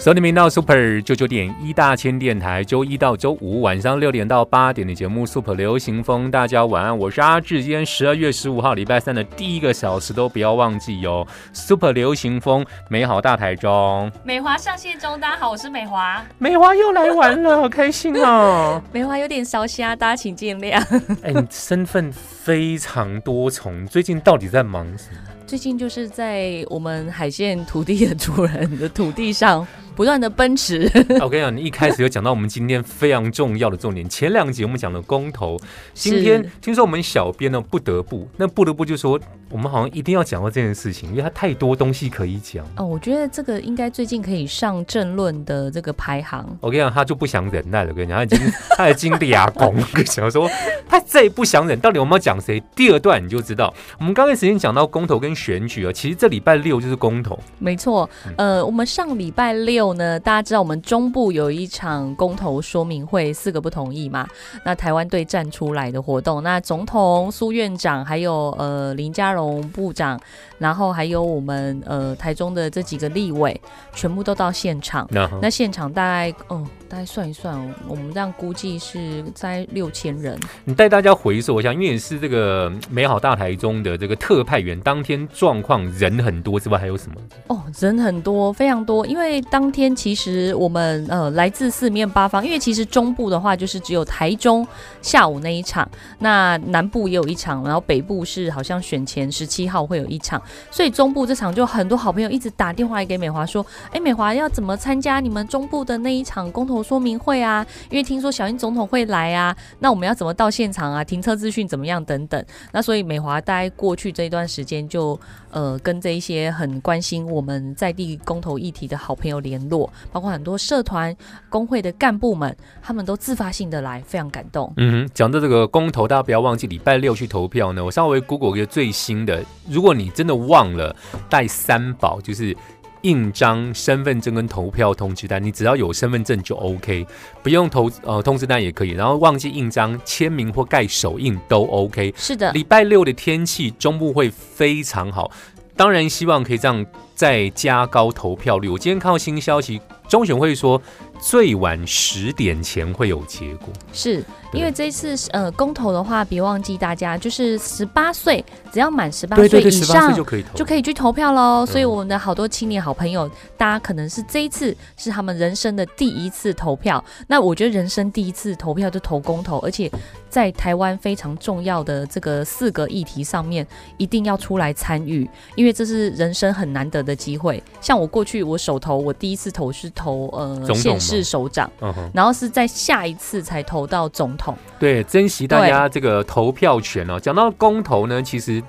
收听频道 Super 九九点一大千电台，周一到周五晚上六点到八点的节目 Super 流行风，大家晚安，我是阿志。今天十二月十五号礼拜三的第一个小时都不要忘记哟，Super 流行风，美好大台中，美华上线中，大家好，我是美华。美华又来玩了，好开心哦！美华有点烧瞎，大家请见谅。哎，你身份非常多重，最近到底在忙什么？最近就是在我们海线土地的主人的土地上。不断的奔驰。我跟你讲，你一开始有讲到我们今天非常重要的重点。前两集我们讲了公投，今天听说我们小编呢不得不，那不得不就说我们好像一定要讲到这件事情，因为它太多东西可以讲。哦，我觉得这个应该最近可以上政论的这个排行。我跟你讲，他就不想忍耐了。我跟你讲，他已经 他已经俩公，想说他再不想忍，到底我们要讲谁？第二段你就知道。我们刚开始先讲到公投跟选举啊，其实这礼拜六就是公投。没错，呃，我们上礼拜六。呢，大家知道我们中部有一场公投说明会，四个不同意嘛？那台湾队站出来的活动，那总统苏院长，还有呃林佳荣部长，然后还有我们呃台中的这几个立委，全部都到现场。那现场大概哦。大概算一算，我们这样估计是在六千人。你带大家回溯一下，因为你是这个美好大台中的这个特派员，当天状况人很多之外，还有什么？哦，人很多，非常多。因为当天其实我们呃来自四面八方，因为其实中部的话就是只有台中下午那一场，那南部也有一场，然后北部是好像选前十七号会有一场，所以中部这场就很多好朋友一直打电话给美华说：“哎，美华要怎么参加你们中部的那一场公投？”说明会啊，因为听说小英总统会来啊，那我们要怎么到现场啊？停车资讯怎么样等等？那所以美华大概过去这一段时间就呃跟这一些很关心我们在地公投议题的好朋友联络，包括很多社团工会的干部们，他们都自发性的来，非常感动。嗯哼，讲到这个公投，大家不要忘记礼拜六去投票呢。我稍微 Google 一个最新的，如果你真的忘了带三宝，就是。印章、身份证跟投票通知单，你只要有身份证就 OK，不用投呃通知单也可以。然后忘记印章、签名或盖手印都 OK。是的，礼拜六的天气中部会非常好，当然希望可以这样再加高投票率。我今天看到新消息，中选会说最晚十点前会有结果。是。因为这次呃公投的话，别忘记大家就是十八岁，只要满十八岁以上就可以投，就可以去投票喽。所以我们的好多青年好朋友，大家可能是这一次是他们人生的第一次投票。那我觉得人生第一次投票就投公投，而且在台湾非常重要的这个四个议题上面，一定要出来参与，因为这是人生很难得的机会。像我过去我手投，我第一次投是投呃县市首长，然后是在下一次才投到总。对，珍惜大家这个投票权哦。讲到公投呢，其实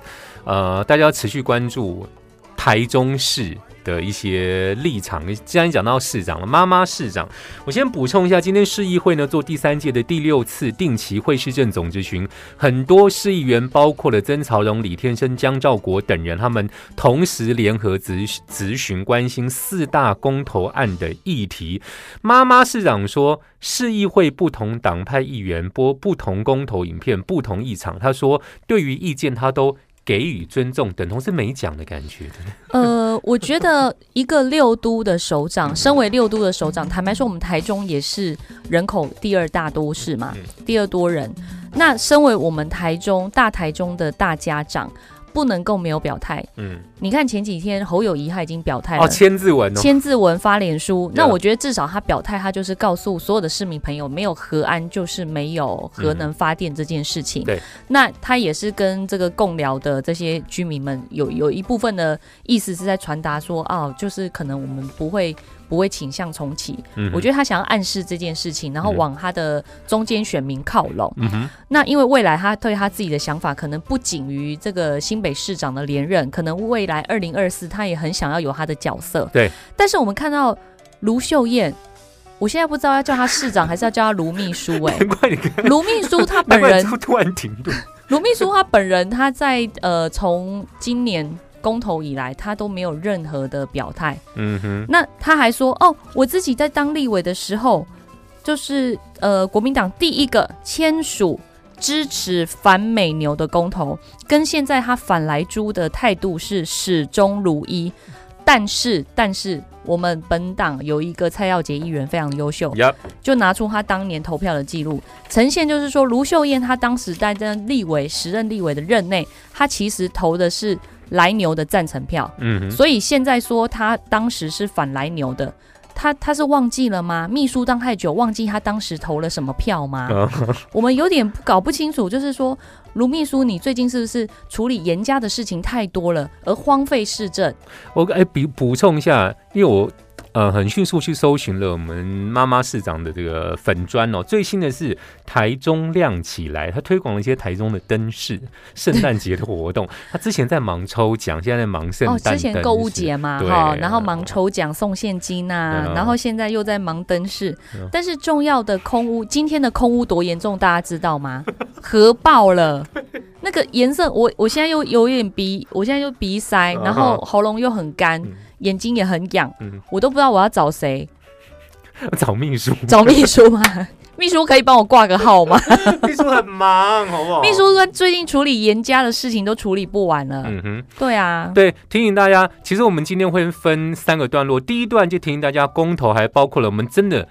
呃，大家要持续关注台中市。的一些立场，既然讲到市长了，妈妈市长，我先补充一下，今天市议会呢做第三届的第六次定期会市政总咨询，很多市议员，包括了曾曹荣、李天生、江兆国等人，他们同时联合咨咨询，关心四大公投案的议题。妈妈市长说，市议会不同党派议员播不同公投影片，不同议场，他说对于意见他都。给予尊重，等同是没讲的感觉。呃，我觉得一个六都的首长，身为六都的首长，坦白说，我们台中也是人口第二大都市嘛，第二多人。那身为我们台中大台中的大家长。不能够没有表态。嗯，你看前几天侯友谊他已经表态了，签字文，签字文发脸书。那我觉得至少他表态，他就是告诉所有的市民朋友，没有核安就是没有核能发电这件事情。对，那他也是跟这个共聊的这些居民们有有一部分的意思是在传达说，哦，就是可能我们不会。不会倾向重启，嗯我觉得他想要暗示这件事情，然后往他的中间选民靠拢。嗯那因为未来他对他自己的想法，可能不仅于这个新北市长的连任，可能未来二零二四他也很想要有他的角色。对，但是我们看到卢秀燕。我现在不知道要叫他市长还是要叫他卢秘书哎、难怪你看，卢秘书他本人突突然停顿。卢秘书他本人他在呃从今年公投以来，他都没有任何的表态。嗯哼，那他还说哦，我自己在当立委的时候，就是呃国民党第一个签署支持反美牛的公投，跟现在他反来猪的态度是始终如一。但是，但是我们本党有一个蔡耀杰议员非常优秀，呀，就拿出他当年投票的记录，呈现就是说，卢秀燕她当时在这立委时任立委的任内，她其实投的是来牛的赞成票，嗯，所以现在说她当时是反来牛的，她她是忘记了吗？秘书当太久，忘记他当时投了什么票吗？啊 我们有点搞不清楚，就是说，卢秘书，你最近是不是处理严家的事情太多了，而荒废市政？我哎补补充一下，因为我呃很迅速去搜寻了我们妈妈市长的这个粉砖哦，最新的是台中亮起来，他推广了一些台中的灯饰、圣诞节的活动。他之前在忙抽奖，现在在忙圣哦，诞之前购物节嘛，对哈，然后忙抽奖送现金呐、然后现在又在忙灯饰。嗯，但是重要的空屋，今天的空屋多严重，大家知道吗？核爆了，那个颜色，我我现在又有点鼻，我现在又鼻塞，然后喉咙又很干。嗯，眼睛也很痒嗯，我都不知道我要找谁，找秘书，找秘书吗？秘书可以帮我挂个号吗？秘书很忙，好不好？秘书最近处理严家的事情都处理不完了，嗯哼。对啊，对，提醒大家，其实我们今天会分三个段落。第一段就提醒大家，公投还包括了我们真的，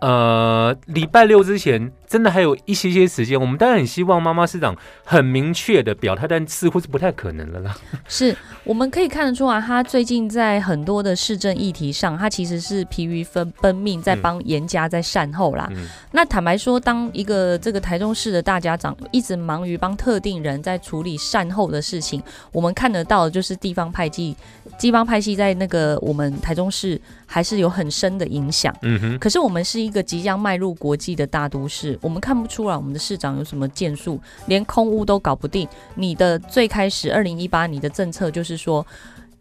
呃，礼拜六之前真的还有一些些时间。我们当然很希望妈妈市长很明确的表态，但似乎是不太可能了啦。是我们可以看得出来，他最近在很多的市政议题上，他其实是疲于奔奔命，在帮严家在善后啦。嗯那坦白说，当一个这个台中市的大家长一直忙于帮特定人在处理善后的事情，我们看得到的就是地方派系，地方派系在那个我们台中市还是有很深的影响。嗯哼，可是我们是一个即将迈入国际的大都市，我们看不出来我们的市长有什么建树，连空屋都搞不定。你的最开始二零一八你的政策就是说，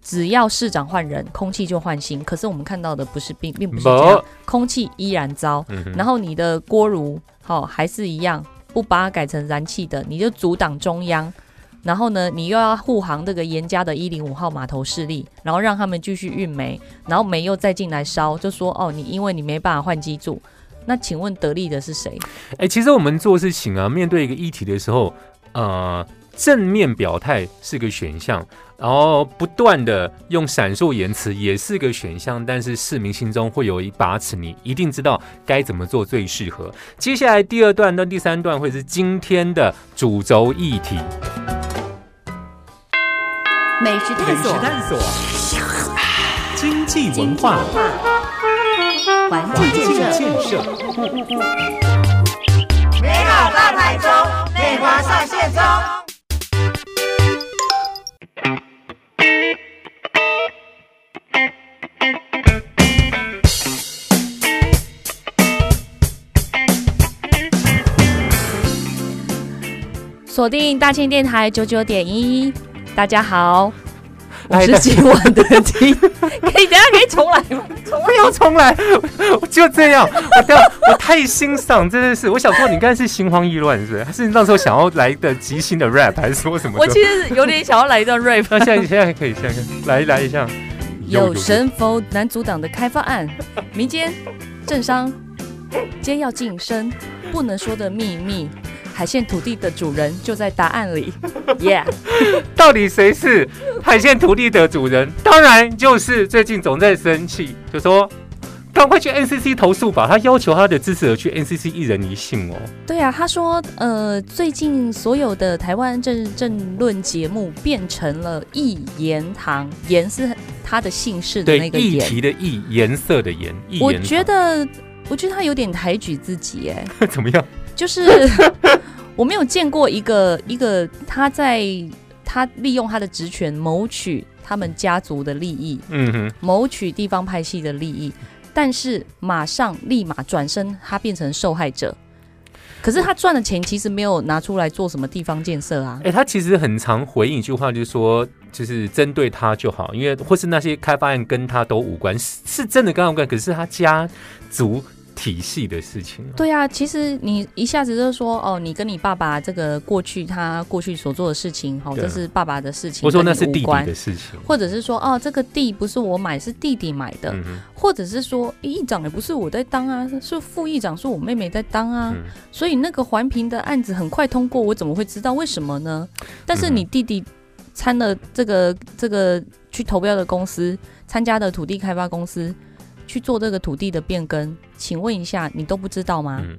只要市长换人，空气就换新。可是我们看到的不是并并不是这样，空气依然糟。嗯，然后你的锅炉好、还是一样，不把它改成燃气的，你就阻挡中央。然后呢，你又要护航这个严家的一零五号码头势力，然后让他们继续运煤，然后煤又再进来烧，就说哦，你因为你没办法换机组，那请问得利的是谁？哎、其实我们做事情啊，面对一个议题的时候，呃，正面表态是个选项，然后不断的用闪烁言辞也是个选项，但是市民心中会有一把尺，你一定知道该怎么做最适合。接下来第二段到第三段会是今天的主轴议题，美食探索，探索，经济文化，环境建设，建设，美好大台中，内华上线中。锁定大千电台九九点一，大家好，我哎是今晚的听，可以等下可以重来吗？不要重来，我就这样，我这样，我太欣赏，真的是，我想说你刚才是心慌意乱是不是？还是你那时候想要来的即兴的 rap，还是说什么？我其实有点想要来一段 rap。那现在现在可以，现在可以来来一下。有神否难阻挡的开发案，民间、政商皆要晋升，不能说的秘密。海线土地的主人就在答案里，Yeah，到底谁是海鲜土地的主人？当然就是最近总在生气，就说赶快去 NCC 投诉吧。他要求他的支持者去 NCC 一人一信哦。对啊，他说，呃，最近所有的台湾政政论节目变成了一言堂，言是他的姓氏的那，个议言。题的议，颜色的颜，我言觉得，我觉得他有点抬举自己，哎，堂怎么样？就是 我没有见过一个一个他在他利用他的职权谋取他们家族的利益，嗯哼，谋取地方派系的利益，但是马上立马转身，他变成受害者。可是他赚的钱其实没有拿出来做什么地方建设啊哎、。他其实很常回应一句话，就是说，就是针对他就好，因为或是那些开发案跟他都无关，是是真的跟他无关，可是他家族体系的事情。对啊，其实你一下子就说哦，你跟你爸爸这个过去他过去所做的事情，好，对这是爸爸的事情，我说那是弟弟的事情。或者是说哦，这个地不是我买，是弟弟买的，嗯或者是说议长也不是我在当啊，是副议长是我妹妹在当啊，嗯。所以那个环评的案子很快通过，我怎么会知道为什么呢？但是你嗯弟弟参了这个这个去投标的公司，参加的土地开发公司去做这个土地的变更，请问一下，你都不知道吗？嗯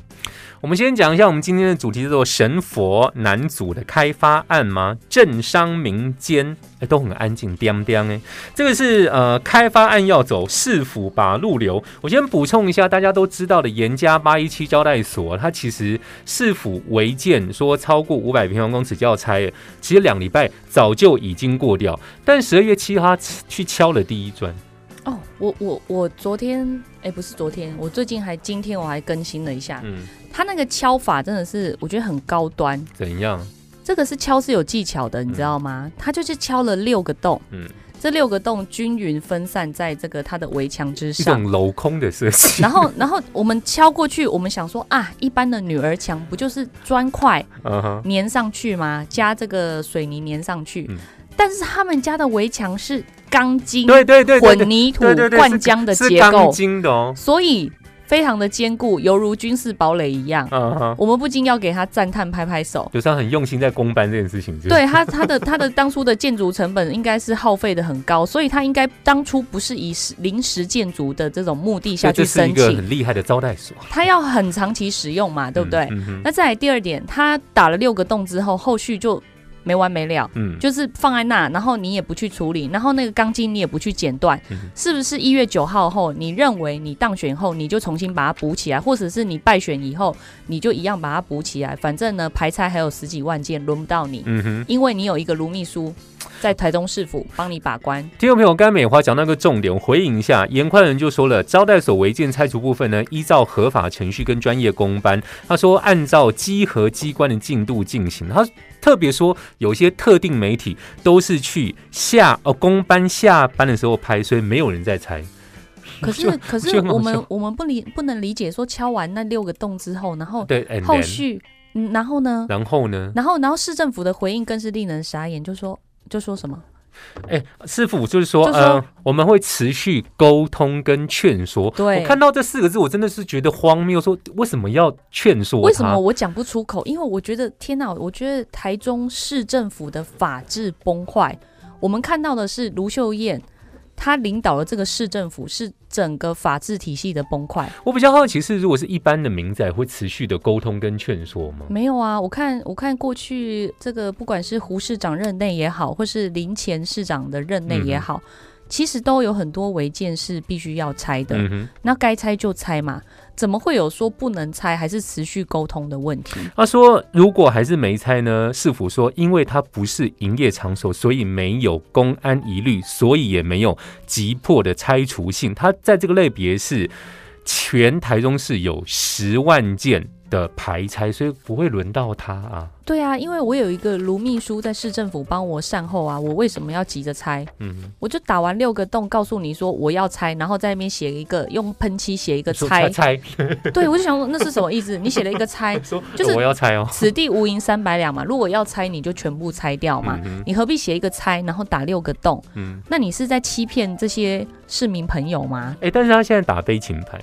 我们先讲一下我们今天的主题叫做神佛南祖的开发案吗？政商民间都很安静，掂掂哎，这个是呃开发案要走市府把路留。我先补充一下，大家都知道的严家八一七招待所，它其实市府违建说超过五百平方公尺就要拆，其实两礼拜早就已经过掉，但十二月七号去敲了第一砖。哦，我我我昨天哎，不是昨天，我最近还今天我还更新了一下，嗯，他那个敲法真的是我觉得很高端。怎样？这个是敲是有技巧的，你知道吗？他就是敲了六个洞，嗯这六个洞均匀分散在这个它的围墙之一上。种镂空的设计。然后，然后我们敲过去，我们想说啊，一般的女儿墙不就是砖块粘上去吗？加这个水泥粘上去。嗯但是他们家的围墙是钢筋对对对混凝土灌浆的结构，筋的哦。所以非常的坚固，犹如军事堡垒一样。嗯哼，我们不禁要给他赞叹，拍拍手。就是他很用心在公班这件事情。对他，他的他的当初的建筑成本应该是耗费的很高，所以他应该当初不是以临时建筑的这种目的下去所以这是一申请，个很厉害的招待所，他要很长期使用嘛，对不对？那再来第二点，他打了六个洞之后，后续就没完没了。嗯，就是放在那，然后你也不去处理，然后那个钢筋你也不去剪断，嗯是不是一月九号后，你认为你当选后你就重新把它补起来，或者是你败选以后你就一样把它补起来？反正呢，排拆还有十几万件，轮不到你，嗯哼。因为你有一个卢秘书在台东市府帮你把关。听众朋友，刚才美华讲那个重点，我回应一下，严宽仁就说了，招待所违建拆除部分呢，依照合法程序跟专业公班，他说按照稽核机关的进度进行。他特别说，有些特定媒体都是去下哦公班下班的时候拍，所以没有人在拆。可是可是我们我们不理不能理解说敲完那六个洞之后，然后对后续嗯然后呢，然后呢？然后然后市政府的回应更是令人傻眼，就说就说什么？哎，师傅就是说，就说呃，我们会持续沟通跟劝说。对我看到这四个字，我真的是觉得荒谬，说为什么要劝说？为什么我讲不出口？因为我觉得天哪，我觉得台中市政府的法治崩坏。我们看到的是卢秀燕，她领导的这个市政府是整个法治体系的崩溃。我比较好奇是，如果是一般的民仔，会持续的沟通跟劝说吗？没有啊，我看我看过去这个不管是胡市长任内也好，或是林前市长的任内也好，其实都有很多违建是必须要拆的。嗯，那该拆就拆嘛，怎么会有说不能拆还是持续沟通的问题？他说如果还是没拆呢？市府说，因为它不是营业场所，所以没有公安疑虑，所以也没有急迫的拆除性。它在这个类别是全台中市有十万件的排拆，所以不会轮到他啊。对啊，因为我有一个卢秘书在市政府帮我善后啊，我为什么要急着拆？嗯，我就打完六个洞，告诉你说我要拆，然后在那边写一个用喷漆写一个拆，拆，对我就想说那是什么意思？你写了一个拆，说就是我要拆哦。此地无银三百两嘛，如果要拆你就全部拆掉嘛，嗯你何必写一个拆，然后打六个洞？嗯，那你是在欺骗这些市民朋友吗？哎、但是他现在打悲情牌，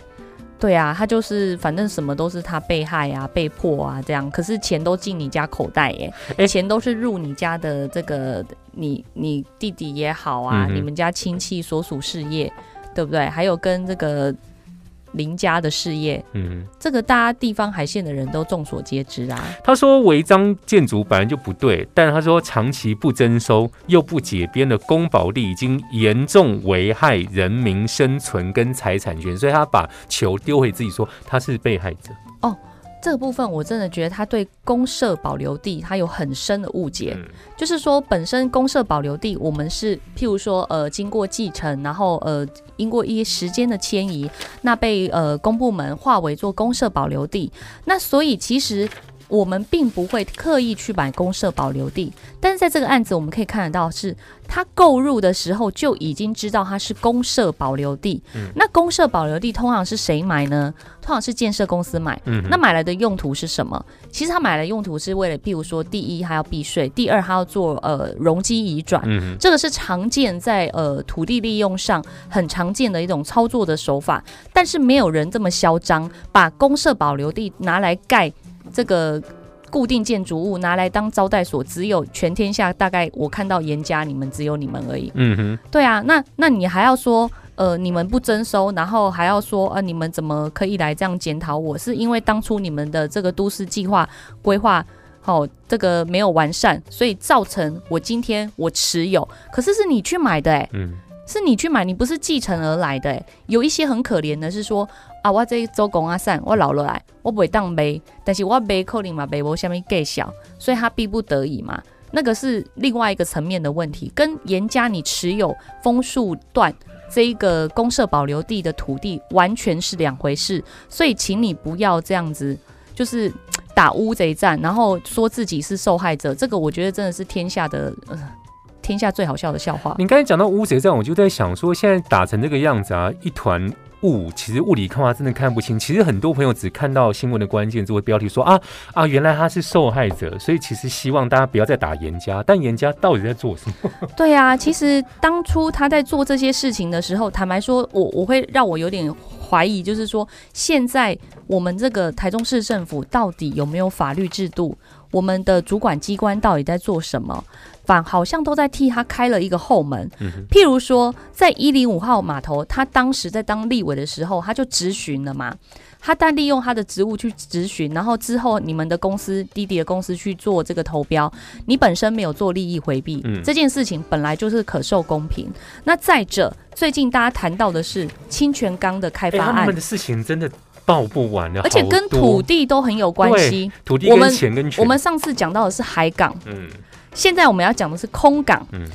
对啊，他就是反正什么都是他被害啊、被迫啊这样，可是钱都进你家口袋耶，欸钱都是入你家的这个你你弟弟也好啊，嗯你们家亲戚所属事业，对不对？还有跟这个邻家的事业，嗯，这个大家地方海线的人都众所皆知啊。他说违章建筑本来就不对，但他说长期不征收又不解编的公保地已经严重危害人民生存跟财产权，所以他把球丢回自己说他是被害者。这个部分我真的觉得他对公社保留地他有很深的误解，嗯就是说本身公社保留地我们是譬如说呃经过继承，然后呃经过一些时间的迁移，那被呃公部门划为做公社保留地，那所以其实。我们并不会刻意去买公社保留地，但是在这个案子我们可以看得到是，他购入的时候就已经知道它是公社保留地。嗯那公社保留地通常是谁买呢？通常是建设公司买。嗯那买来的用途是什么？其实他买来用途是为了，譬如说，第一，他要避税；第二，他要做呃容积移转。嗯这个是常见在呃土地利用上很常见的一种操作的手法，但是没有人这么嚣张，把公社保留地拿来盖这个固定建筑物，拿来当招待所，只有全天下大概我看到严家你们只有你们而已。嗯哼，对啊，那那你还要说，呃，你们不征收，然后还要说，呃，你们怎么可以来这样检讨我？是因为当初你们的这个都市计划规划，好、这个没有完善，所以造成我今天我持有，可是是你去买的、欸，嗯是你去买，你不是继承而来的、欸。有一些很可怜的是说，啊，我这周公啊散，我老了来，我不会当卖，但是我卖可能嘛卖无下面计小，所以他逼不得已嘛。那个是另外一个层面的问题，跟严家你持有枫树段这一个公社保留地的土地完全是两回事，所以请你不要这样子，就是 打乌贼战，然后说自己是受害者，这个我觉得真的是天下的天下最好笑的笑话。你刚才讲到乌贼战，我就在想说，现在打成这个样子啊，一团雾，其实雾里看花真的看不清。其实很多朋友只看到新闻的关键字或标题说啊啊，原来他是受害者，所以其实希望大家不要再打严家。但严家到底在做什么？对啊，其实当初他在做这些事情的时候，坦白说，我我会让我有点怀疑，就是说，现在我们这个台中市政府到底有没有法律制度？我们的主管机关到底在做什么？反好像都在替他开了一个后门。嗯譬如说，在一零五号码头，他当时在当立委的时候，他就质询了嘛。他但利用他的职务去质询，然后之后你们的公司滴滴的公司去做这个投标，你本身没有做利益回避，嗯这件事情本来就是可受公平。那再者，最近大家谈到的是清泉岗的开哎、发案他们，的事情真的报不完的，而且跟土地都很有关系。土地跟我们钱跟权，我们上次讲到的是海港，嗯。现在我们要讲的是空港，嗯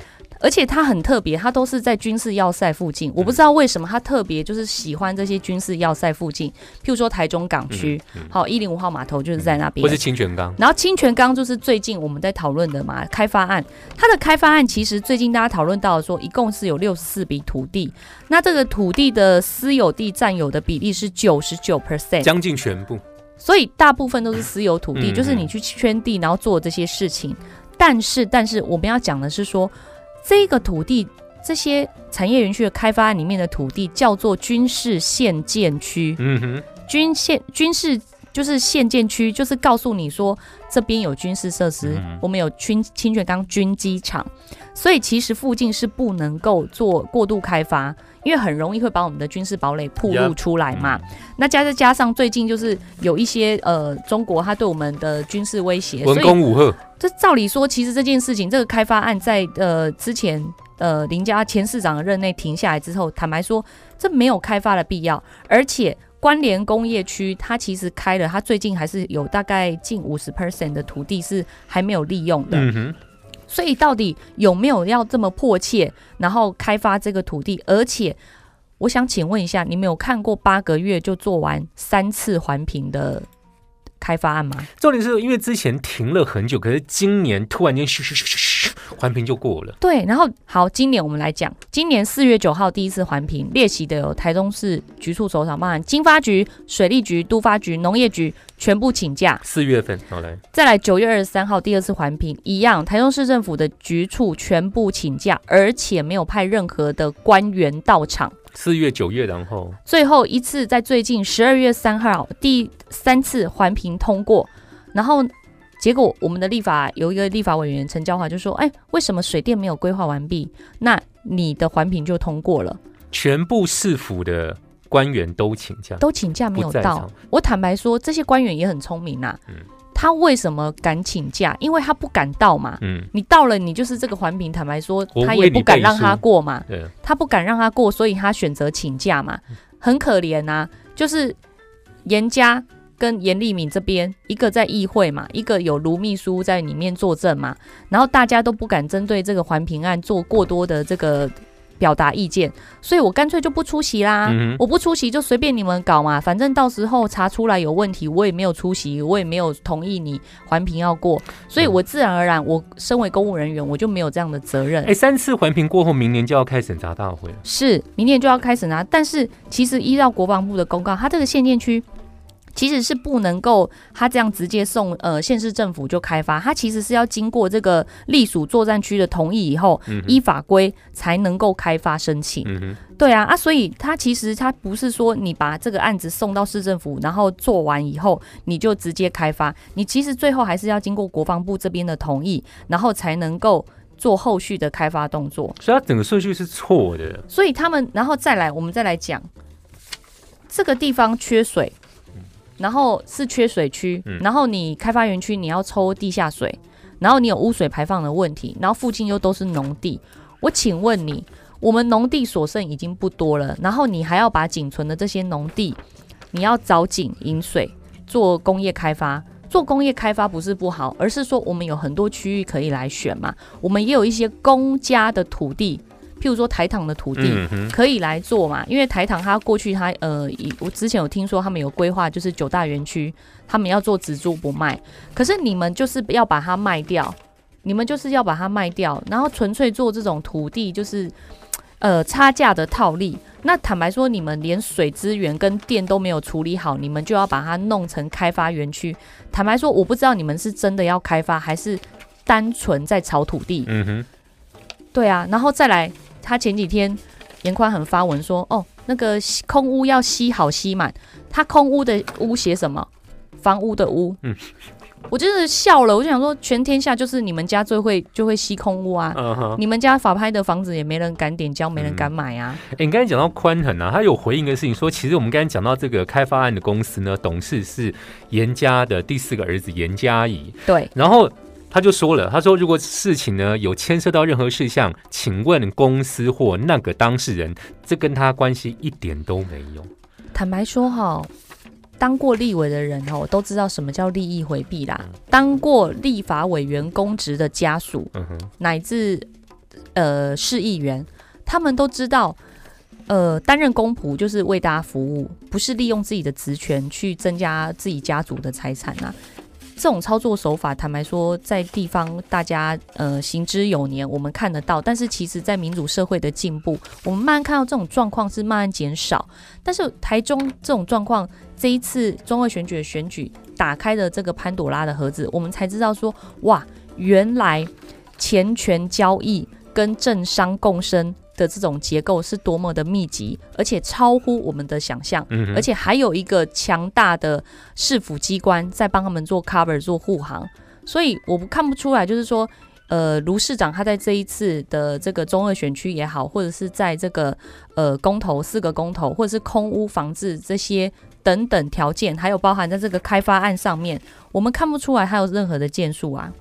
而且它很特别，它都是在军事要塞附近。我不知道为什么它特别就是喜欢这些军事要塞附近，譬如说台中港区，好一零五号码头就是在那边或。是清泉岗，然后清泉岗就是最近我们在讨论的嘛，开发案。它的开发案其实最近大家讨论到说，一共是有六十四笔土地，那这个土地的私有地占有的比例是九十九 percent，将近全部。所以大部分都是私有土地，嗯就是你去圈地，然后做这些事情。但是，但是我们要讲的是说，这个土地，这些产业园区的开发案里面的土地叫做军事限建区，嗯哼，军县军事。就是限建区，就是告诉你说这边有军事设施，嗯。我们有军清泉岗军机场，所以其实附近是不能够做过度开发，因为很容易会把我们的军事堡垒暴露出来嘛。那加再加上最近就是有一些呃中国它对我们的军事威胁，所文以攻武赫，这照理说，其实这件事情这个开发案在呃之前呃林家前市长的任内停下来之后，坦白说这没有开发的必要，而且。关联工业区，它其实开了，它最近还是有大概近五十 percent 的土地是还没有利用的。所以到底有没有要这么迫切，然后开发这个土地？而且，我想请问一下，你们有看过八个月就做完三次环评的开发案吗？重点是因为之前停了很久，可是今年突然间，环评就过了。对，然后好，今年我们来讲，今年四月九号第一次环评，列席的有台中市局处首长，包含经发局、水利局、都发局、农业局全部请假。四月份，好来，再来九月二十三号第二次环评，一样，台中市政府的局处全部请假，而且没有派任何的官员到场。四月、九月，然后最后一次在最近十二月三号第三次环评通过，然后结果我们的立法有一个立法委员陈娇华就说：“哎，为什么水电没有规划完毕？那你的环评就通过了，全部市府的官员都请假，都请假没有到不在场。”我坦白说，这些官员也很聪明呐、嗯他为什么敢请假？因为他不敢到嘛。嗯，你到了，你就是这个环评，坦白说，他也不敢让他过嘛。对，他不敢让他过，所以他选择请假嘛，很可怜呐、就是严家跟严立敏这边，一个在议会嘛，一个有卢秘书在里面作证嘛，然后大家都不敢针对这个环评案做过多的这个表达意见，所以我干脆就不出席啦。嗯我不出席就随便你们搞嘛，反正到时候查出来有问题，我也没有出席，我也没有同意你环评要过，所以我自然而然，我身为公务人员，我就没有这样的责任。哎，三次环评过后，明年就要开审查大会了。是，明年就要开始拿。但是其实依照国防部的公告，它这个限电区其实是不能够他这样直接送呃县市政府就开发，他其实是要经过这个隶属作战区的同意以后，嗯依法规才能够开发申请。嗯哼，对啊啊，所以他其实他不是说你把这个案子送到市政府，然后做完以后你就直接开发，你其实最后还是要经过国防部这边的同意，然后才能够做后续的开发动作。所以它整个顺序是错的。所以他们，然后再来，我们再来讲这个地方缺水，然后是缺水区，嗯然后你开发园区你要抽地下水，然后你有污水排放的问题，然后附近又都是农地，我请问你，我们农地所剩已经不多了，然后你还要把仅存的这些农地，你要凿井引水做工业开发。做工业开发不是不好，而是说我们有很多区域可以来选嘛。我们也有一些公家的土地，譬如说台糖的土地，可以来做嘛？因为台糖它过去它呃，以我之前有听说他们有规划，就是九大园区，他们要做只租不卖，可是你们就是要把它卖掉，你们就是要把它卖掉，然后纯粹做这种土地就是呃差价的套利。那坦白说，你们连水资源跟电都没有处理好，你们就要把它弄成开发园区。坦白说，我不知道你们是真的要开发，还是单纯在炒土地。嗯哼，对啊，然后再来，他前几天严宽很发文说，哦，那个吸空屋要吸好吸满，他空屋的屋写什么？房屋的屋。嗯我真的笑了，我就想说，全天下就是你们家最会就会吸空屋啊。你们家法拍的房子也没人敢点交，没人敢买啊。哎，你刚才讲到宽恒啊，他有回应一个事情说，其实我们刚才讲到这个开发案的公司呢，董事是严家的第四个儿子严家怡，对，然后他就说了，他说如果事情呢有牵涉到任何事项，请问公司或那个当事人，这跟他关系一点都没有。坦白说哈，当过立委的人哦，都知道什么叫利益回避啦。当过立法委员公职的家属，乃至呃市议员，他们都知道，呃，担任公仆就是为大家服务，不是利用自己的职权去增加自己家族的财产啊。这种操作手法，坦白说，在地方大家呃行之有年，我们看得到。但是其实，在民主社会的进步，我们慢慢看到这种状况是慢慢减少。但是台中这种状况，这一次中二选举的选举打开了这个潘朵拉的盒子，我们才知道说，哇，原来钱权交易跟政商共生的这种结构是多么的密集，而且超乎我们的想象。嗯，而且还有一个强大的市府机关在帮他们做 cover 做护航，所以我不看不出来，就是说，呃，卢市长他在这一次的这个中二选区也好，或者是在这个呃公投四个公投，或者是空屋防治这些等等条件，还有包含在这个开发案上面，我们看不出来他有任何的建树啊。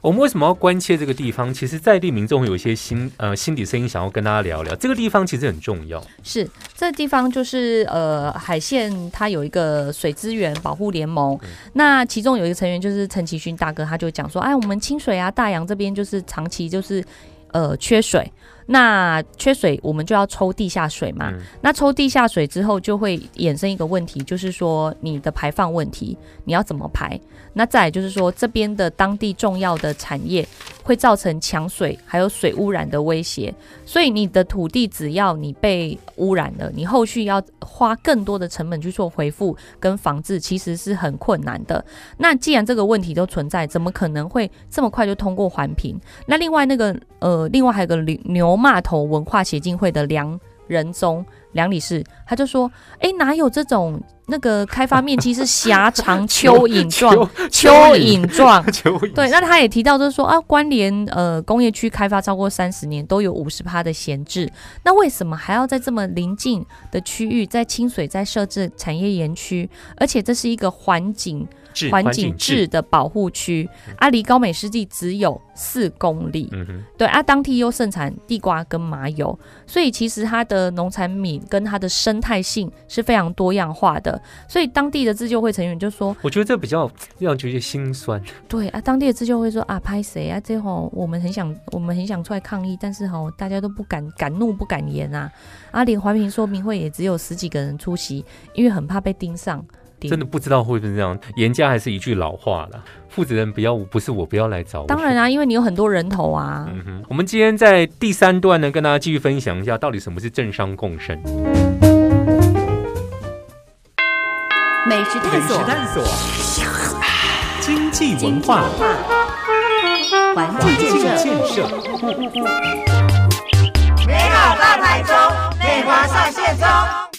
我们为什么要关切这个地方？其实在地民众有一些心呃心底声音，想要跟大家聊聊。这个地方其实很重要。是这个地方就是呃海线，它有一个水资源保护联盟，那其中有一个成员就是陈其勋大哥，他就讲说，哎，我们清水啊大洋这边就是长期就是呃缺水，那缺水我们就要抽地下水嘛，嗯那抽地下水之后就会衍生一个问题，就是说你的排放问题，你要怎么排？那再来就是说这边的当地重要的产业会造成抢水还有水污染的威胁，所以你的土地只要你被污染了，你后续要花更多的成本去做回复跟防治，其实是很困难的。那既然这个问题都存在，怎么可能会这么快就通过环评？那另外那个呃，另外还有个牛牛骂头文化协进会的梁仁宗梁理事，他就说：“哎，哪有这种那个开发面积是狭长蚯蚓状？蚯蚓状。”对，那他也提到，就是说啊，关联呃工业区开发超过三十年，都有五十趴的闲置，那为什么还要在这么临近的区域，在清水再设置产业园区？而且这是一个环境治环境治的保护区，啊，离高美湿地只有四公里。嗯哼，对啊，当地又盛产地瓜跟麻油，所以其实它的农产品跟它的生态性是非常多样化的。所以当地的自救会成员就说，我觉得这比较让人觉得心酸。对啊，当地的自救会说啊，拍谁啊？这吼我们很想，我们很想出来抗议，但是吼大家都不敢敢怒不敢言啊。啊，连环评说明会也只有十几个人出席，因为很怕被盯上。真的不知道会不会这样。严家还是一句老话了，负责人不要不是我不要来找我。当然啊，因为你有很多人头啊。嗯哼，我们今天在第三段呢，跟大家继续分享一下，到底什么是政商共生。美食探索，探索，经济文化，环境建设，建设，美好大台中，美华上线中。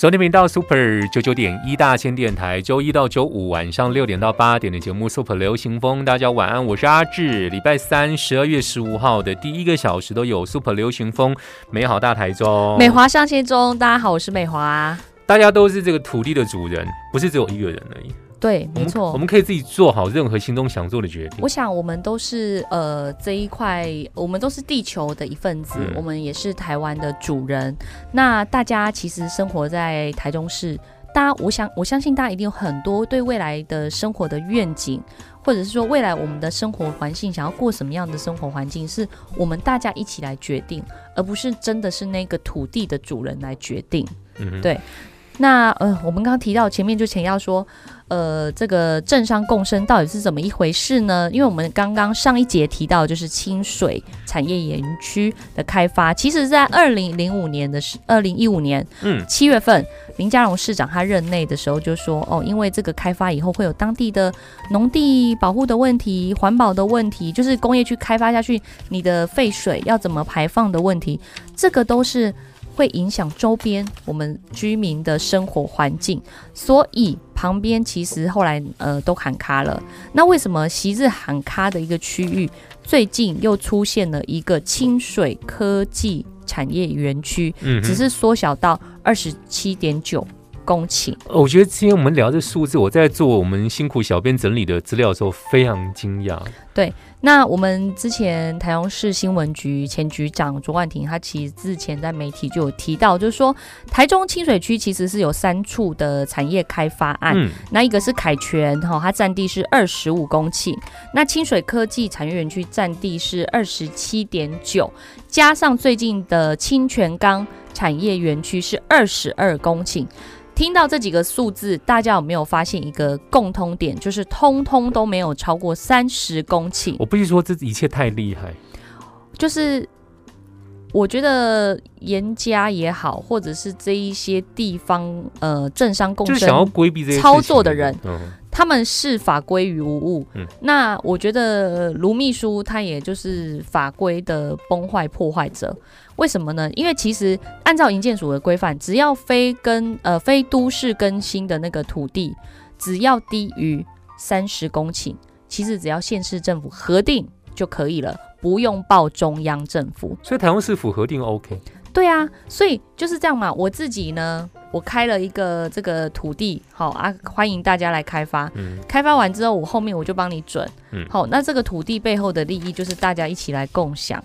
收听频道 Super 九九点一大千电台，周一到周五晚上六点到八点的节目 Super 流行风，大家晚安，我是阿志。礼拜三十二月十五号的第一个小时都有 Super 流行风，美好大台中，美华上线中，大家好，我是美华。大家都是这个土地的主人，不是只有一个人而已。对，没错，我们可以自己做好任何心中想做的决定我。想我们都是呃这一块，我们都是地球的一份子，嗯我们也是台湾的主人。那大家其实生活在台中市，大家我想我相信大家一定有很多对未来的生活的愿景，或者是说未来我们的生活环境想要过什么样的生活环境，是我们大家一起来决定，而不是真的是那个土地的主人来决定。嗯对那呃，我们刚刚提到前面就前要说，呃，这个政商共生到底是怎么一回事呢？因为我们刚刚上一节提到，就是清水产业园区的开发，其实在二零零五年的时，二零一五年嗯，七月份，林佳荣市长他任内的时候就说，哦，因为这个开发以后会有当地的农地保护的问题、环保的问题，就是工业区开发下去，你的废水要怎么排放的问题，这个都是会影响周边我们居民的生活环境，所以旁边其实后来呃都喊卡了。那为什么昔日喊卡的一个区域，最近又出现了一个清水科技产业园区，嗯只是缩小到二十七点九公顷。我觉得今天我们聊这数字，我在做我们辛苦小编整理的资料的时候，非常惊讶。对那我们之前台中市新闻局前局长卓万婷，他其实之前在媒体就有提到，就是说台中清水区其实是有三处的产业开发案，嗯，那一个是凯泉哈，它占地是二十五公顷，那清水科技产业园区占地是二十七点九，加上最近的清泉岗产业园区是二十二公顷。听到这几个数字，大家有没有发现一个共通点，就是通通都没有超过三十公顷？我必须说这一切太厉害。就是我觉得严家也好，或者是这一些地方呃政商共就是想要，规避这些操作的人，嗯，他们视法规于无物。嗯那我觉得呃卢秘书他也就是法规的崩坏破坏者。为什么呢？因为其实按照营建署的规范，只要非跟呃非都市更新的那个土地，只要低于三十公顷，其实只要县市政府核定就可以了，不用报中央政府。所以台湾市府核定 OK，对啊，所以就是这样嘛。我自己呢，我开了一个这个土地，好啊，欢迎大家来开发。嗯，开发完之后，我后面我就帮你准。嗯好，那这个土地背后的利益就是大家一起来共享。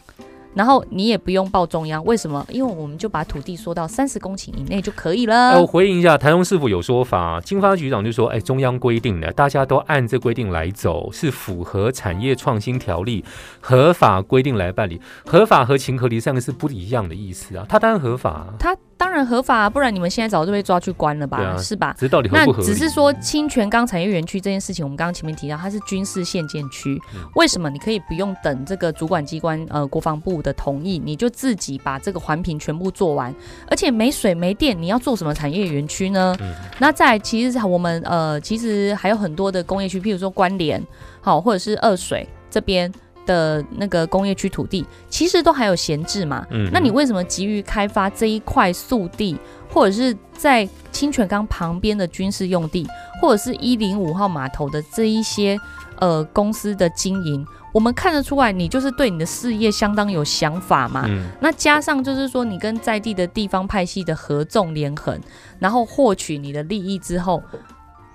然后你也不用报中央，为什么？因为我们就把土地缩到三十公顷以内就可以哎，了。我回应一下，台中市府有说法，经发局长就说，哎，中央规定的，大家都按这规定来走，是符合产业创新条例合法规定来办理。合法和情合理三个是不一样的意思啊，他当然合法、啊，它当然合法、啊，不然你们现在早就被抓去关了吧？啊是吧？那不合理？只是说清泉岗产业园区这件事情，我们刚刚前面提到，它是军事限建区。嗯为什么你可以不用等这个主管机关呃国防部的同意，你就自己把这个环评全部做完？而且没水没电，你要做什么产业园区呢？嗯那在其实我们呃其实还有很多的工业区，譬如说关联好，或者是二水这边。的那个工业区土地，其实都还有闲置嘛。嗯那你为什么急于开发这一块速地，或者是在清泉岗旁边的军事用地？或者是一零五号码头的这一些呃公司的经营，我们看得出来，你就是对你的事业相当有想法嘛。嗯那加上就是说，你跟在地的地方派系的合纵连横，然后获取你的利益之后，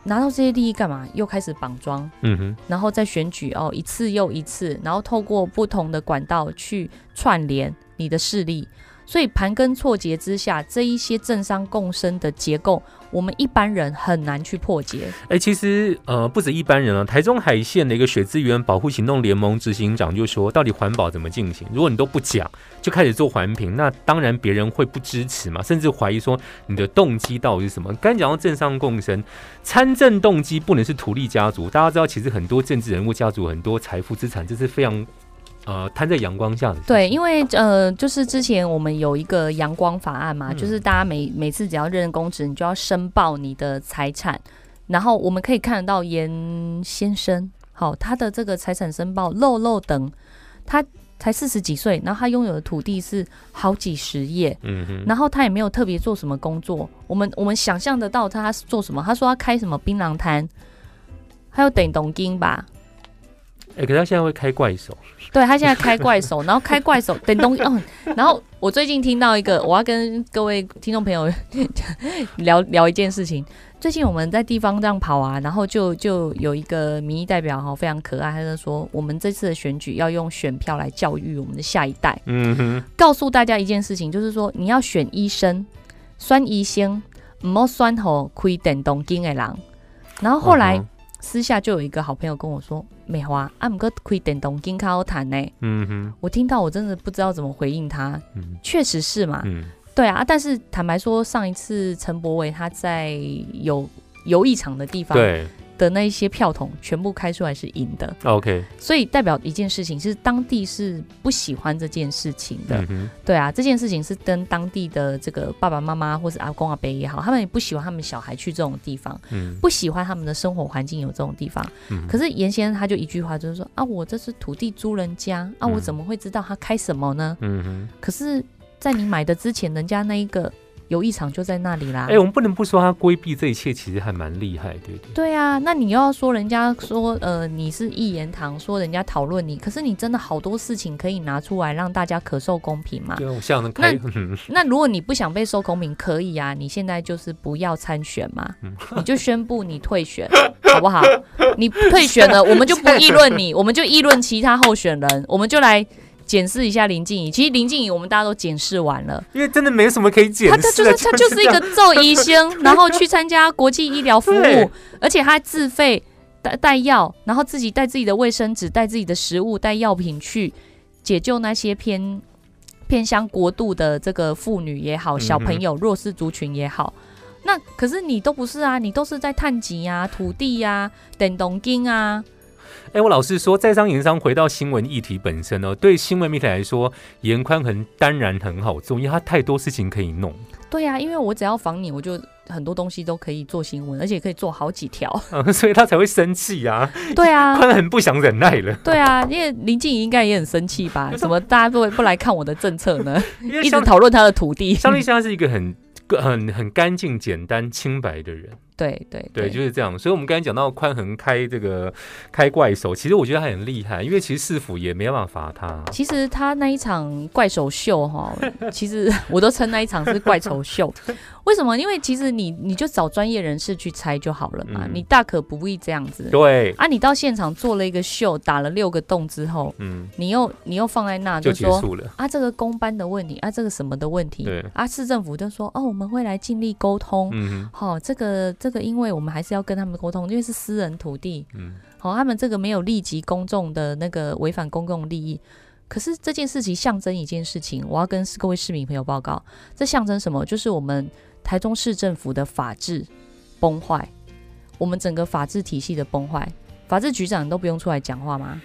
拿到这些利益干嘛？又开始绑桩，嗯哼，然后再选举哦，一次又一次，然后透过不同的管道去串联你的势力。所以盘根错节之下，这一些政商共生的结构，我们一般人很难去破解。哎、其实呃，不止一般人啊，台中海线的一个水资源保护行动联盟执行长就说，到底环保怎么进行？如果你都不讲，就开始做环评，那当然别人会不支持嘛，甚至怀疑说你的动机到底是什么？刚讲到政商共生，参政动机不能是图利家族。大家知道，其实很多政治人物家族很多财富资产，这是非常呃摊在阳光下的。对，因为呃，就是之前我们有一个阳光法案嘛，嗯就是大家每每次只要认公职，你就要申报你的财产，然后我们可以看得到严先生，好，他的这个财产申报漏漏等，他才四十几岁，然后他拥有的土地是好几十页。嗯哼，然后他也没有特别做什么工作，我们我们想象得到他是做什么？他说他开什么槟榔摊，还有等董金吧，哎、可是他现在会开怪手，对他现在开怪手，然后开怪手等东哦，然后我最近听到一个，我要跟各位听众朋友 聊聊一件事情。最近我们在地方这样跑啊，然后就就有一个民意代表哈，非常可爱，他就说我们这次的选举要用选票来教育我们的下一代，嗯哼，告诉大家一件事情，就是说你要选医生，酸医生，唔好酸吼开电动金的人。然后后来私下就有一个好朋友跟我说，美华阿姆哥可以点动金卡好谈呢。嗯哼，我听到我真的不知道怎么回应他，嗯。确实是嘛，嗯。对啊，但是坦白说，上一次陈柏伟他在有游艺场的地方对的那一些票筒全部开出来是赢的，，OK，所以代表一件事情是当地是不喜欢这件事情的，嗯，对啊，这件事情是跟当地的这个爸爸妈妈或是阿公阿伯也好，他们也不喜欢他们小孩去这种地方，嗯。不喜欢他们的生活环境有这种地方。嗯可是严先生他就一句话就是说啊，我这是土地租人家啊，嗯。我怎么会知道他开什么呢？嗯哼。可是，在你买的之前，人家那一个游艺场就在那里啦。哎、我们不能不说他规避这一切，其实还蛮厉害，对不对？对啊，那你又要说人家说呃你是一言堂，说人家讨论你，可是你真的好多事情可以拿出来让大家可受公平嘛？对啊，我想能开，那 那如果你不想被受公平，可以啊，你现在就是不要参选嘛，嗯 你就宣布你退选，好不好？你退选了，我们就不议论你，我们就议论其他候选人，我们就来检视一下林静怡。其实林静怡我们大家都检视完了，因为真的没什么可以解他他释的，就是他就是一个做医生，然后去参加国际医疗服务，而且他还自费带带药，然后自己带自己的卫生纸、带自己的食物、带药品去解救那些偏偏乡国度的这个妇女也好、小朋友、弱势族群也好。那可是你都不是啊，你都是在探集啊、土地呀、等东京啊，哎、我老实说，在商言商，回到新闻议题本身哦，对新闻媒体来说，严宽恒当然很好做，因为他太多事情可以弄，对啊，因为我只要防你，我就很多东西都可以做新闻，而且可以做好几条。嗯，所以他才会生气啊。对啊，宽恒不想忍耐了，对啊，因为林静怡应该也很生气吧？怎么大家不不来看我的政策呢？一直讨论他的土地。香丽现在是一个很很很干净、简单、清白的人。对对对，就是这样。所以，我们刚才讲到宽恒开这个开怪手，其实我觉得他很厉害，因为其实市府也没办法罚他。其实他那一场怪手秀哈，其实我都称那一场是怪丑秀。为什么？因为其实你你就找专业人士去猜就好了嘛，嗯你大可不必这样子。对，啊，你到现场做了一个秀，打了六个洞之后，嗯，你又你又放在那，就就说结束了。啊，这个公班的问题，啊，这个什么的问题，对啊，市政府就说哦，我们会来尽力沟通。嗯好、这个这个，因为我们还是要跟他们沟通，因为是私人土地，嗯好、他们这个没有立即公众的那个违反公共利益。可是这件事情象征一件事情，我要跟各位市民朋友报告，这象征什么？就是我们台中市政府的法制崩坏，我们整个法治体系的崩坏。法制局长都不用出来讲话吗？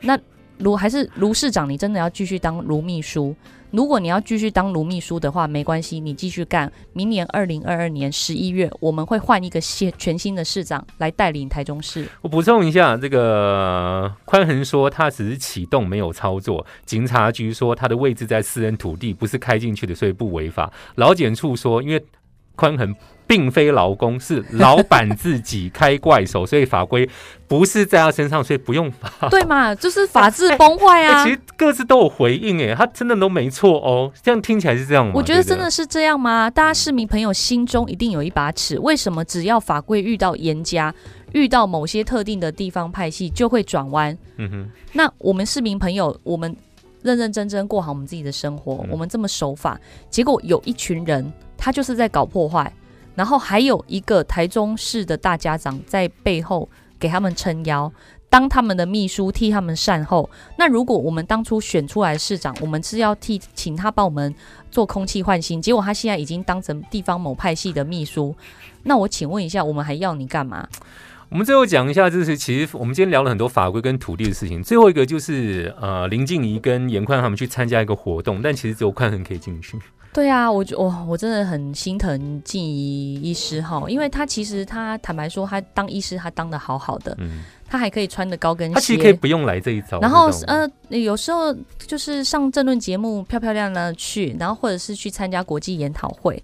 那卢还是卢市长，你真的要继续当卢秘书？如果你要继续当卢秘书的话，没关系，你继续干。明年二零二二年十一月，我们会换一个新全新的市长来带领台中市。我补充一下，这个宽恒说他只是启动没有操作，警察局说他的位置在私人土地，不是开进去的，所以不违法。老检处说，因为宽恒并非劳工，是老板自己开怪手，所以法规不是在他身上，所以不用罚。对嘛，就是法治崩坏啊哎其！实各自都有回应，哎，他真的都没错哦。这样听起来是这样吗？我觉得真的是这样吗？大家市民朋友心中一定有一把尺，为什么只要法规遇到严加，遇到某些特定的地方派系就会转弯？嗯哼，那我们市民朋友，我们认认真真过好我们自己的生活，嗯我们这么守法，结果有一群人他就是在搞破坏，然后还有一个台中市的大家长在背后给他们撑腰。当他们的秘书替他们善后，那如果我们当初选出来市长，我们是要替请他帮我们做空气换新，结果他现在已经当成地方某派系的秘书，那我请问一下，我们还要你干嘛？我们最后讲一下，就是其实我们今天聊了很多法规跟土地的事情。最后一个就是呃，林静怡跟严宽他们去参加一个活动，但其实只有宽恒可以进去。对啊，我觉哇，我真的很心疼静怡医师哈，因为他其实他坦白说，他当医师他当的好好的，嗯，他还可以穿的高跟鞋，他其实可以不用来这一招。然后呃，有时候就是上政论节目，漂漂亮亮的去，然后或者是去参加国际研讨会。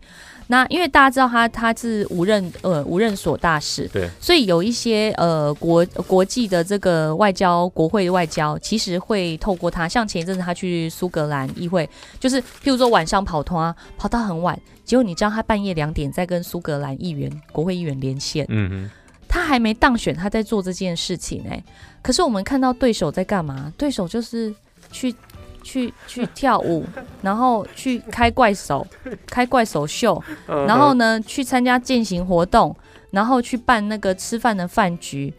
那因为大家知道他他是无任呃无任所大使，对，所以有一些呃国国际的这个外交国会外交，其实会透过他，像前一阵子他去苏格兰议会，就是譬如说晚上跑通啊，跑到很晚，结果你知道他半夜两点在跟苏格兰议员国会议员连线，嗯嗯，他还没当选，他在做这件事情哎、可是我们看到对手在干嘛？对手就是去去 去跳舞，然后去开怪手，开怪手秀，嗯然后呢去参加践行活动，然后去办那个吃饭的饭局。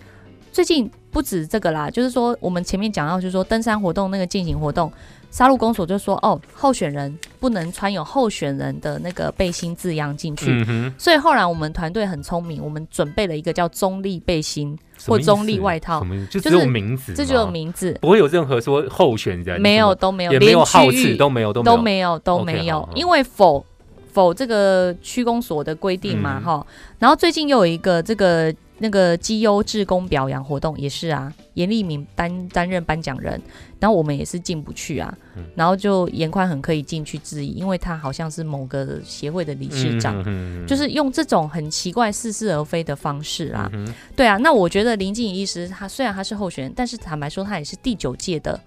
最近不止这个啦，就是说我们前面讲到，就是说登山活动那个践行活动，杀戮公所就说哦，候选人不能穿有候选人的那个背心字样进去。嗯，所以后来我们团队很聪明，我们准备了一个叫中立背心，或中立外套。就只就是有名字，这就有名字，不会有任何说候选人，没有都没有，也没有连号次区域都没有都没有。都没有都没有。好好，因为否否这个区公所的规定嘛嗯。哈、然后最近又有一个这个那个绩优志工表扬活动也是啊，严立敏担担任颁奖人，然后我们也是进不去啊，嗯。然后就严宽很可以进去质疑，因为他好像是某个协会的理事长。就是用这种很奇怪、似是而非的方式啦，嗯对啊，那我觉得林静怡医师他虽然他是候选人，但是坦白说他也是第九届的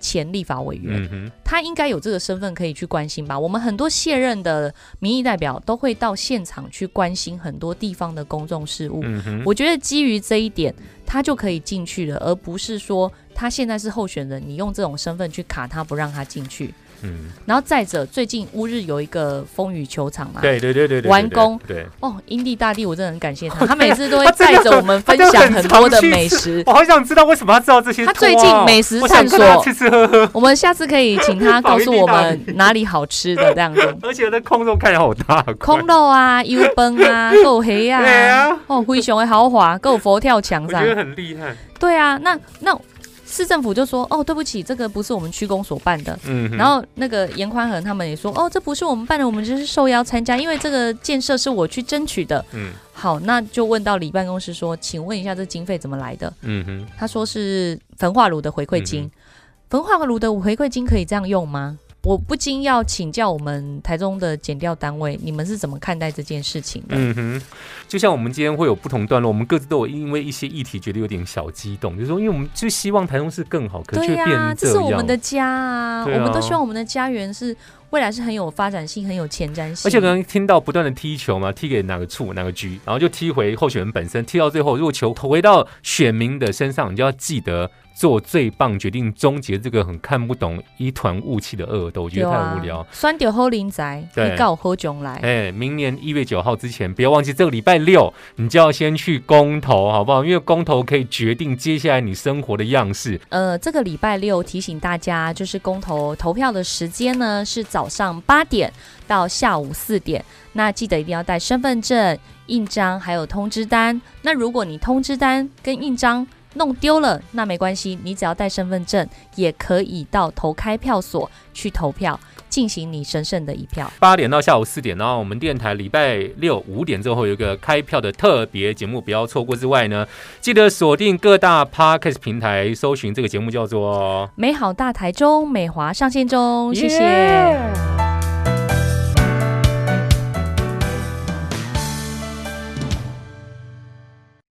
前立法委员，嗯，他应该有这个身份可以去关心吧。我们很多卸任的民意代表都会到现场去关心很多地方的公众事务。嗯，我觉得基于这一点，他就可以进去了，而不是说他现在是候选人，你用这种身份去卡他不让他进去。嗯，然后再者，最近乌日有一个风雨球场嘛，对对对对对，完工对，哦，英帝大帝，我真的很感谢他，他每次都会带着我们分享很多的美食。我好想知道为什么他知道这些。他最近美食探索吃吃喝喝，我们下次可以请他 告诉我跑们哪里好吃的 这样子。而且那空肉看起来好大，空肉啊、油崩啊、够黑对啊啊，哦，灰熊的豪华，够佛跳墙上我觉。得很厉害。对啊，那那市政府就说，哦，对不起，这个不是我们区公所办的。嗯，然后那个严宽恒他们也说，哦，这不是我们办的，我们就是受邀参加，因为这个建设是我去争取的。嗯好，那就问到李办公室说，请问一下这经费怎么来的？嗯哼，他说是焚化炉的回馈金，焚化炉的回馈金可以这样用吗？我不禁要请教我们台中的减调单位，你们是怎么看待这件事情的？嗯哼，就像我们今天会有不同段落，我们各自都有因为一些议题觉得有点小激动，就是说，因为我们就希望台中市更好，可是对呀、却变成这是我们的家啊，啊我们都希望我们的家园是未来是很有发展性、很有前瞻性。而且刚刚听到不断的踢球嘛，踢给哪个处哪个局，然后就踢回候选人本身，踢到最后，如果球回到选民的身上，你就要记得做最棒决定，终结这个很看不懂一团雾气的恶斗，我觉得太无聊。酸丢后林宅，你告喝囧来。哎，明年一月九号之前，不要忘记这个礼拜六，你就要先去公投，好不好？因为公投可以决定接下来你生活的样式。呃，这个礼拜六提醒大家，就是公投投票的时间呢是早上八点到下午四点。那记得一定要带身份证、印章还有通知单。那如果你通知单跟印章弄丢了，那没关系，你只要带身份证，也可以到投开票所去投票，进行你神圣的一票。八点到下午四点，然后我们电台礼拜六五点之后有一个开票的特别节目，不要错过。之外呢，记得锁定各大 podcast 平台，搜寻这个节目叫做美好大台中，美华上线中，谢谢。Yeah